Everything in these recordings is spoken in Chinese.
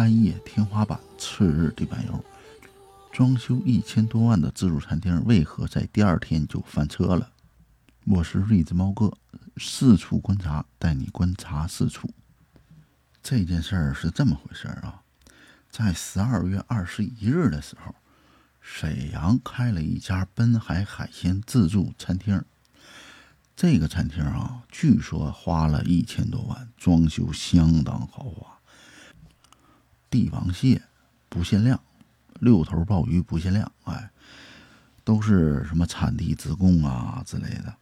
开业天花板，次日地板油。装修一千多万的自助餐厅，为何在第二天就翻车了？我是瑞子猫哥，四处观察，带你观察四处。这件事儿是这么回事儿啊，在十二月二十一日的时候，沈阳开了一家奔海海鲜自助餐厅。这个餐厅啊，据说花了一千多万，装修相当豪华。帝王蟹不限量，六头鲍鱼不限量，哎，都是什么产地直供啊之类的。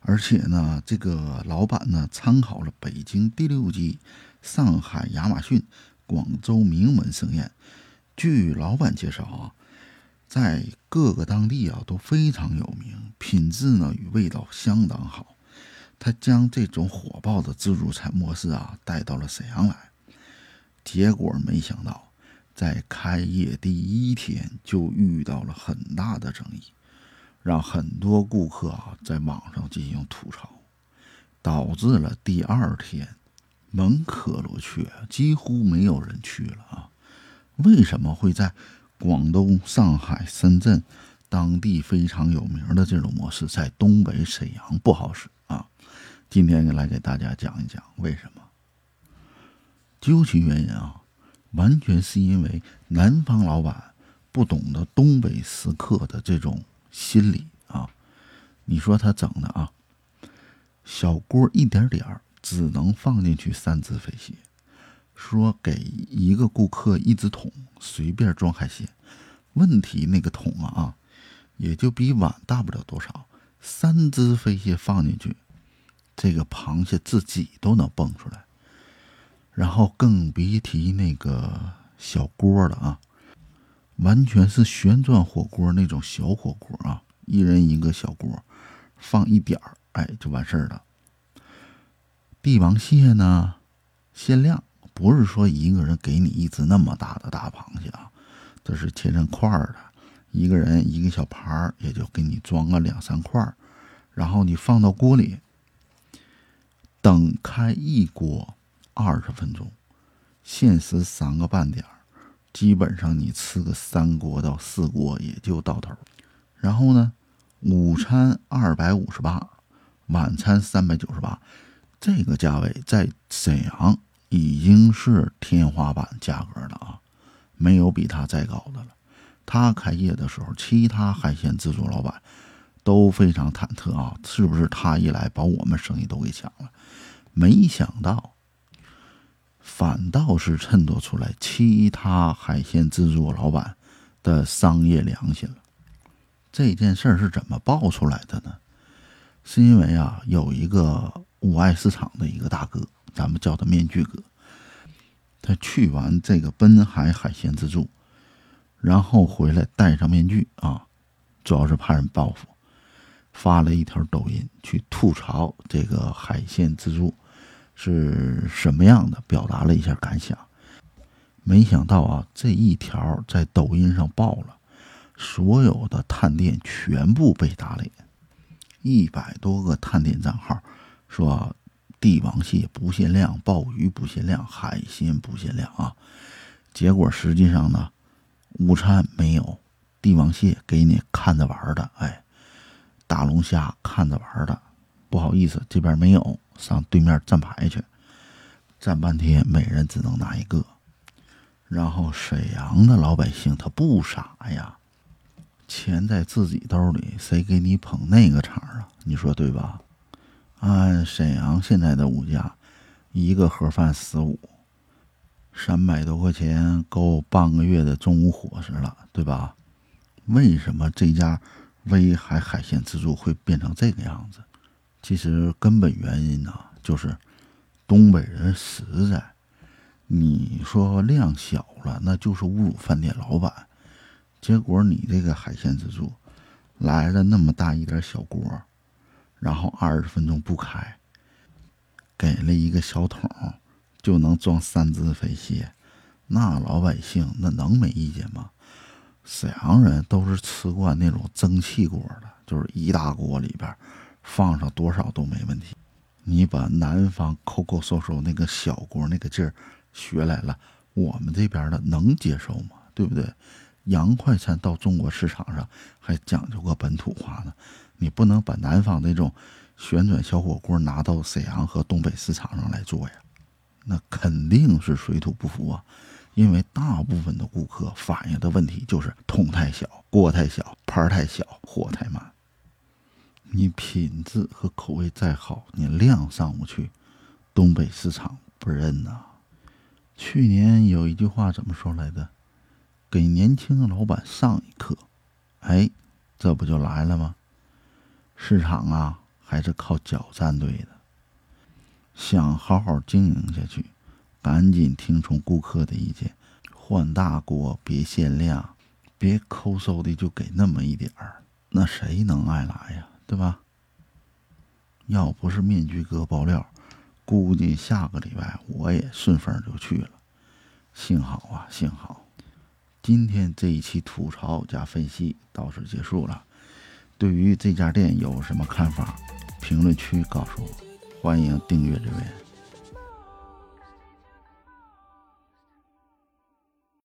而且呢，这个老板呢，参考了北京第六季、上海亚马逊、广州名门盛宴。据老板介绍啊。在各个当地啊都非常有名，品质呢与味道相当好。他将这种火爆的自助餐模式啊带到了沈阳来，结果没想到在开业第一天就遇到了很大的争议，让很多顾客啊在网上进行吐槽，导致了第二天门可罗雀，几乎没有人去了啊。为什么会在？广东、上海、深圳当地非常有名的这种模式，在东北沈阳不好使啊！今天来给大家讲一讲为什么。究其原因啊，完全是因为南方老板不懂得东北食客的这种心理啊！你说他整的啊，小锅一点点儿，只能放进去三只飞蟹。说给一个顾客一只桶，随便装海鲜。问题那个桶啊啊，也就比碗大不了多少。三只飞蟹放进去，这个螃蟹自己都能蹦出来。然后更别提那个小锅了啊，完全是旋转火锅那种小火锅啊，一人一个小锅，放一点儿，哎，就完事儿了。帝王蟹呢，限量。不是说一个人给你一只那么大的大螃蟹啊，这是切成块儿的，一个人一个小盘儿，也就给你装个两三块儿，然后你放到锅里，等开一锅二十分钟，限时三个半点，基本上你吃个三锅到四锅也就到头。然后呢，午餐二百五十八，晚餐三百九十八，这个价位在沈阳。已经是天花板价格了啊，没有比它再高的了。他开业的时候，其他海鲜自助老板都非常忐忑啊，是不是他一来把我们生意都给抢了？没想到，反倒是衬托出来其他海鲜自助老板的商业良心了。这件事儿是怎么爆出来的呢？是因为啊，有一个五爱市场的一个大哥。咱们叫他面具哥，他去完这个奔海海鲜自助，然后回来戴上面具啊，主要是怕人报复，发了一条抖音去吐槽这个海鲜自助是什么样的，表达了一下感想。没想到啊，这一条在抖音上爆了，所有的探店全部被打脸，一百多个探店账号说。帝王蟹不限量，鲍鱼不限量，海鲜不限量啊！结果实际上呢，午餐没有帝王蟹给你看着玩的，哎，大龙虾看着玩的，不好意思，这边没有，上对面站牌去，站半天，每人只能拿一个。然后沈阳的老百姓他不傻呀，钱在自己兜里，谁给你捧那个场啊？你说对吧？按沈阳现在的物价，一个盒饭十五，三百多块钱够半个月的中午伙食了，对吧？为什么这家威海海鲜自助会变成这个样子？其实根本原因呢，就是东北人实在。你说量小了，那就是侮辱饭店老板。结果你这个海鲜自助来了那么大一点小锅。然后二十分钟不开，给了一个小桶，就能装三只肥蟹，那老百姓那能没意见吗？沈阳人都是吃惯那种蒸汽锅的，就是一大锅里边放上多少都没问题。你把南方抠抠搜搜那个小锅那个劲儿学来了，我们这边的能接受吗？对不对？洋快餐到中国市场上还讲究个本土化呢，你不能把南方那种旋转小火锅拿到沈阳和东北市场上来做呀，那肯定是水土不服啊。因为大部分的顾客反映的问题就是桶太小、锅太小、盘太小、火太慢。你品质和口味再好，你量上不去，东北市场不认呐。去年有一句话怎么说来的？给年轻的老板上一课。哎，这不就来了吗？市场啊，还是靠脚站队的。想好好经营下去。赶紧听从顾客的意见，换大锅，别限量，别抠搜的就给那么一点儿，那谁能爱来呀？对吧？要不是面具哥爆料，估计下个礼拜我也顺风就去了。幸好啊，幸好，今天这一期吐槽加分析到此结束了。对于这家店有什么看法？评论区告诉我，欢迎订阅留言。